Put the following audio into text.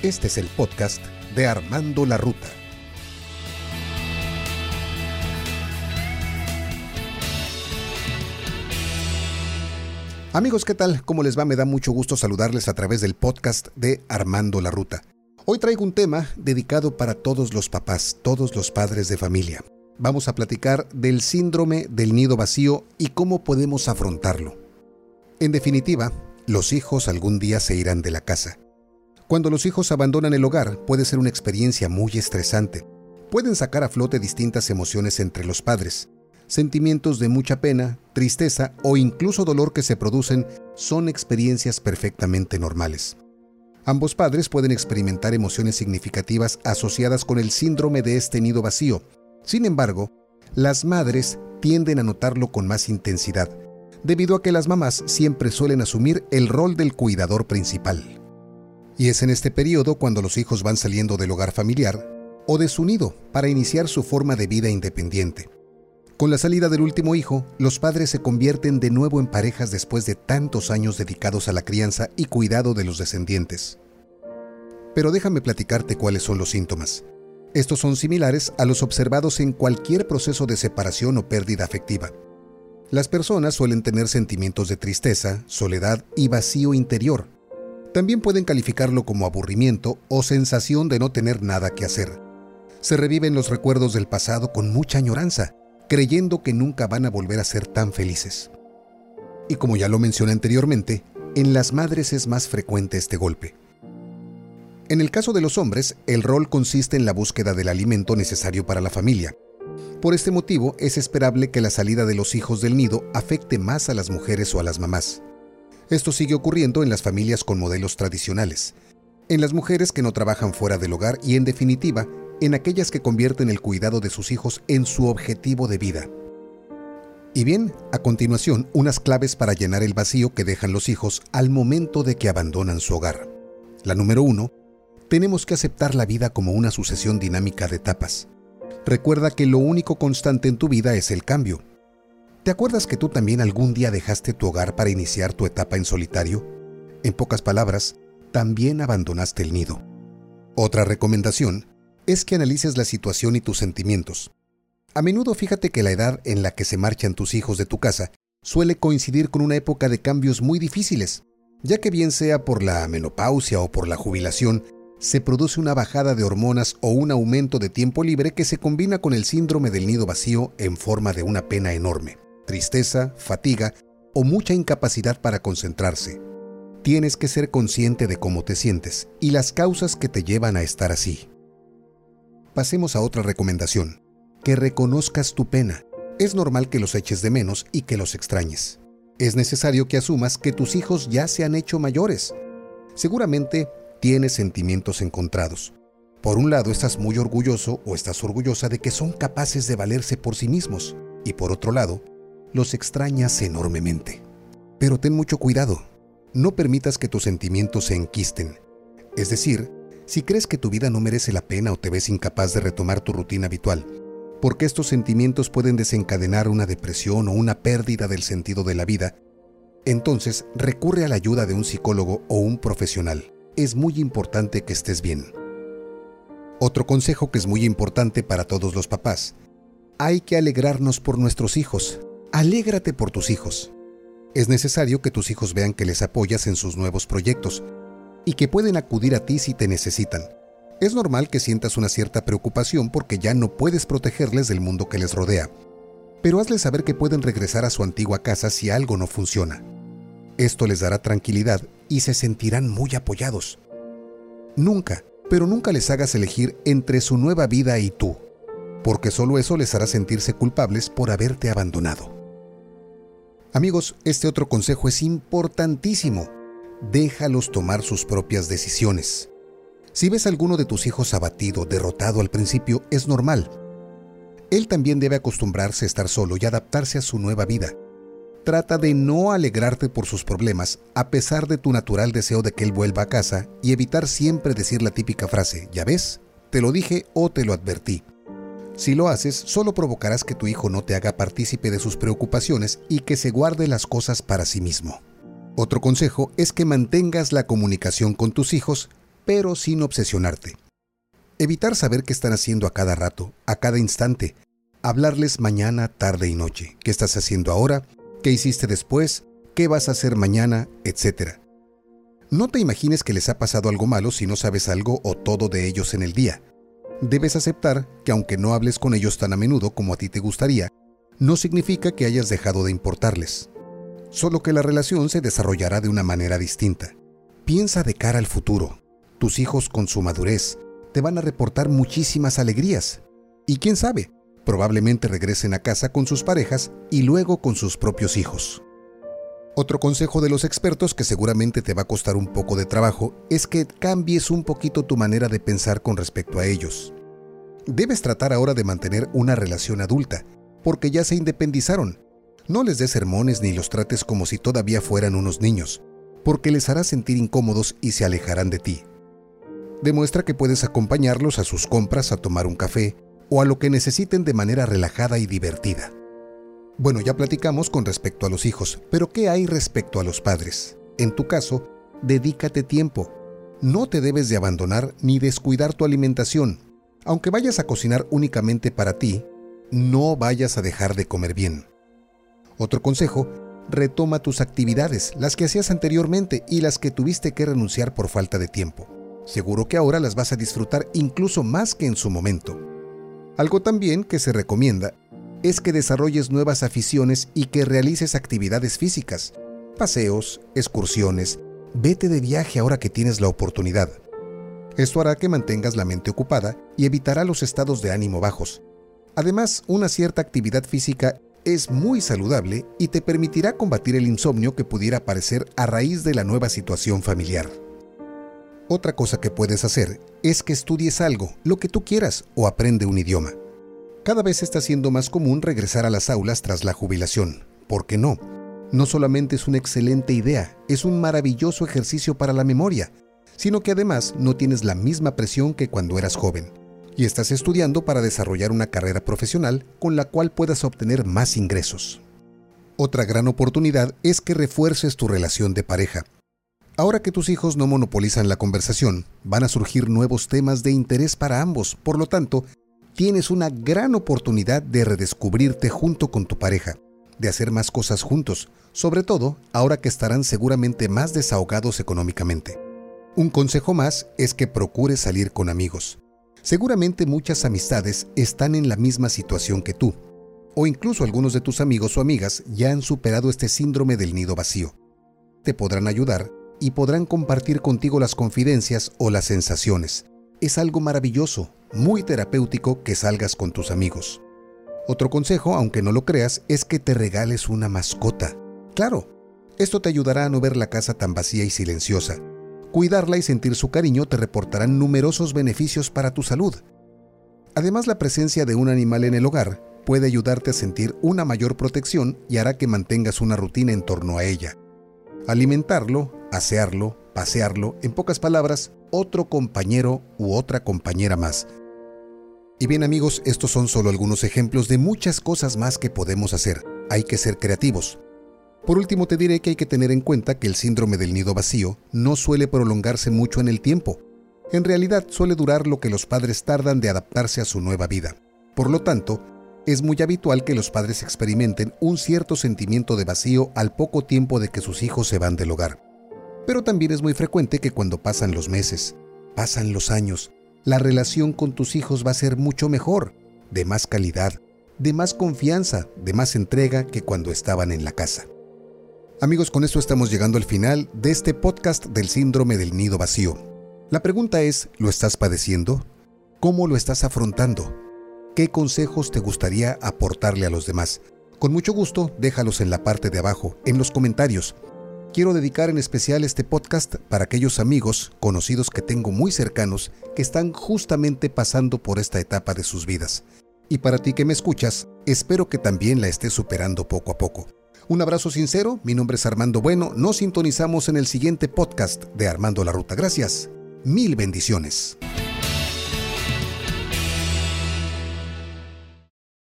Este es el podcast de Armando la Ruta. Amigos, ¿qué tal? ¿Cómo les va? Me da mucho gusto saludarles a través del podcast de Armando la Ruta. Hoy traigo un tema dedicado para todos los papás, todos los padres de familia. Vamos a platicar del síndrome del nido vacío y cómo podemos afrontarlo. En definitiva, los hijos algún día se irán de la casa. Cuando los hijos abandonan el hogar puede ser una experiencia muy estresante. Pueden sacar a flote distintas emociones entre los padres. Sentimientos de mucha pena, tristeza o incluso dolor que se producen son experiencias perfectamente normales. Ambos padres pueden experimentar emociones significativas asociadas con el síndrome de este nido vacío. Sin embargo, las madres tienden a notarlo con más intensidad, debido a que las mamás siempre suelen asumir el rol del cuidador principal. Y es en este periodo cuando los hijos van saliendo del hogar familiar o de su nido para iniciar su forma de vida independiente. Con la salida del último hijo, los padres se convierten de nuevo en parejas después de tantos años dedicados a la crianza y cuidado de los descendientes. Pero déjame platicarte cuáles son los síntomas. Estos son similares a los observados en cualquier proceso de separación o pérdida afectiva. Las personas suelen tener sentimientos de tristeza, soledad y vacío interior, también pueden calificarlo como aburrimiento o sensación de no tener nada que hacer. Se reviven los recuerdos del pasado con mucha añoranza, creyendo que nunca van a volver a ser tan felices. Y como ya lo mencioné anteriormente, en las madres es más frecuente este golpe. En el caso de los hombres, el rol consiste en la búsqueda del alimento necesario para la familia. Por este motivo, es esperable que la salida de los hijos del nido afecte más a las mujeres o a las mamás. Esto sigue ocurriendo en las familias con modelos tradicionales, en las mujeres que no trabajan fuera del hogar y en definitiva, en aquellas que convierten el cuidado de sus hijos en su objetivo de vida. Y bien, a continuación, unas claves para llenar el vacío que dejan los hijos al momento de que abandonan su hogar. La número uno, tenemos que aceptar la vida como una sucesión dinámica de etapas. Recuerda que lo único constante en tu vida es el cambio. ¿Te acuerdas que tú también algún día dejaste tu hogar para iniciar tu etapa en solitario? En pocas palabras, también abandonaste el nido. Otra recomendación es que analices la situación y tus sentimientos. A menudo fíjate que la edad en la que se marchan tus hijos de tu casa suele coincidir con una época de cambios muy difíciles, ya que bien sea por la menopausia o por la jubilación, se produce una bajada de hormonas o un aumento de tiempo libre que se combina con el síndrome del nido vacío en forma de una pena enorme tristeza, fatiga o mucha incapacidad para concentrarse. Tienes que ser consciente de cómo te sientes y las causas que te llevan a estar así. Pasemos a otra recomendación, que reconozcas tu pena. Es normal que los eches de menos y que los extrañes. Es necesario que asumas que tus hijos ya se han hecho mayores. Seguramente tienes sentimientos encontrados. Por un lado estás muy orgulloso o estás orgullosa de que son capaces de valerse por sí mismos. Y por otro lado, los extrañas enormemente. Pero ten mucho cuidado. No permitas que tus sentimientos se enquisten. Es decir, si crees que tu vida no merece la pena o te ves incapaz de retomar tu rutina habitual, porque estos sentimientos pueden desencadenar una depresión o una pérdida del sentido de la vida, entonces recurre a la ayuda de un psicólogo o un profesional. Es muy importante que estés bien. Otro consejo que es muy importante para todos los papás. Hay que alegrarnos por nuestros hijos, Alégrate por tus hijos. Es necesario que tus hijos vean que les apoyas en sus nuevos proyectos y que pueden acudir a ti si te necesitan. Es normal que sientas una cierta preocupación porque ya no puedes protegerles del mundo que les rodea, pero hazles saber que pueden regresar a su antigua casa si algo no funciona. Esto les dará tranquilidad y se sentirán muy apoyados. Nunca, pero nunca les hagas elegir entre su nueva vida y tú, porque solo eso les hará sentirse culpables por haberte abandonado. Amigos, este otro consejo es importantísimo. Déjalos tomar sus propias decisiones. Si ves a alguno de tus hijos abatido, derrotado al principio, es normal. Él también debe acostumbrarse a estar solo y adaptarse a su nueva vida. Trata de no alegrarte por sus problemas, a pesar de tu natural deseo de que él vuelva a casa, y evitar siempre decir la típica frase, ya ves, te lo dije o te lo advertí. Si lo haces, solo provocarás que tu hijo no te haga partícipe de sus preocupaciones y que se guarde las cosas para sí mismo. Otro consejo es que mantengas la comunicación con tus hijos, pero sin obsesionarte. Evitar saber qué están haciendo a cada rato, a cada instante. Hablarles mañana, tarde y noche. ¿Qué estás haciendo ahora? ¿Qué hiciste después? ¿Qué vas a hacer mañana? Etcétera. No te imagines que les ha pasado algo malo si no sabes algo o todo de ellos en el día. Debes aceptar que aunque no hables con ellos tan a menudo como a ti te gustaría, no significa que hayas dejado de importarles. Solo que la relación se desarrollará de una manera distinta. Piensa de cara al futuro. Tus hijos con su madurez te van a reportar muchísimas alegrías. Y quién sabe, probablemente regresen a casa con sus parejas y luego con sus propios hijos. Otro consejo de los expertos que seguramente te va a costar un poco de trabajo es que cambies un poquito tu manera de pensar con respecto a ellos. Debes tratar ahora de mantener una relación adulta, porque ya se independizaron. No les des sermones ni los trates como si todavía fueran unos niños, porque les hará sentir incómodos y se alejarán de ti. Demuestra que puedes acompañarlos a sus compras a tomar un café o a lo que necesiten de manera relajada y divertida. Bueno, ya platicamos con respecto a los hijos, pero ¿qué hay respecto a los padres? En tu caso, dedícate tiempo. No te debes de abandonar ni descuidar tu alimentación. Aunque vayas a cocinar únicamente para ti, no vayas a dejar de comer bien. Otro consejo, retoma tus actividades, las que hacías anteriormente y las que tuviste que renunciar por falta de tiempo. Seguro que ahora las vas a disfrutar incluso más que en su momento. Algo también que se recomienda es que desarrolles nuevas aficiones y que realices actividades físicas, paseos, excursiones, vete de viaje ahora que tienes la oportunidad. Esto hará que mantengas la mente ocupada y evitará los estados de ánimo bajos. Además, una cierta actividad física es muy saludable y te permitirá combatir el insomnio que pudiera aparecer a raíz de la nueva situación familiar. Otra cosa que puedes hacer es que estudies algo, lo que tú quieras, o aprende un idioma. Cada vez está siendo más común regresar a las aulas tras la jubilación. ¿Por qué no? No solamente es una excelente idea, es un maravilloso ejercicio para la memoria, sino que además no tienes la misma presión que cuando eras joven. Y estás estudiando para desarrollar una carrera profesional con la cual puedas obtener más ingresos. Otra gran oportunidad es que refuerces tu relación de pareja. Ahora que tus hijos no monopolizan la conversación, van a surgir nuevos temas de interés para ambos, por lo tanto, tienes una gran oportunidad de redescubrirte junto con tu pareja, de hacer más cosas juntos, sobre todo ahora que estarán seguramente más desahogados económicamente. Un consejo más es que procures salir con amigos. Seguramente muchas amistades están en la misma situación que tú, o incluso algunos de tus amigos o amigas ya han superado este síndrome del nido vacío. Te podrán ayudar y podrán compartir contigo las confidencias o las sensaciones. Es algo maravilloso, muy terapéutico que salgas con tus amigos. Otro consejo, aunque no lo creas, es que te regales una mascota. Claro, esto te ayudará a no ver la casa tan vacía y silenciosa. Cuidarla y sentir su cariño te reportarán numerosos beneficios para tu salud. Además, la presencia de un animal en el hogar puede ayudarte a sentir una mayor protección y hará que mantengas una rutina en torno a ella. Alimentarlo, asearlo, pasearlo, en pocas palabras, otro compañero u otra compañera más. Y bien amigos, estos son solo algunos ejemplos de muchas cosas más que podemos hacer. Hay que ser creativos. Por último te diré que hay que tener en cuenta que el síndrome del nido vacío no suele prolongarse mucho en el tiempo. En realidad suele durar lo que los padres tardan de adaptarse a su nueva vida. Por lo tanto, es muy habitual que los padres experimenten un cierto sentimiento de vacío al poco tiempo de que sus hijos se van del hogar. Pero también es muy frecuente que cuando pasan los meses, pasan los años, la relación con tus hijos va a ser mucho mejor, de más calidad, de más confianza, de más entrega que cuando estaban en la casa. Amigos, con esto estamos llegando al final de este podcast del síndrome del nido vacío. La pregunta es, ¿lo estás padeciendo? ¿Cómo lo estás afrontando? ¿Qué consejos te gustaría aportarle a los demás? Con mucho gusto, déjalos en la parte de abajo, en los comentarios quiero dedicar en especial este podcast para aquellos amigos, conocidos que tengo muy cercanos, que están justamente pasando por esta etapa de sus vidas. Y para ti que me escuchas, espero que también la estés superando poco a poco. Un abrazo sincero, mi nombre es Armando Bueno, nos sintonizamos en el siguiente podcast de Armando la Ruta. Gracias, mil bendiciones.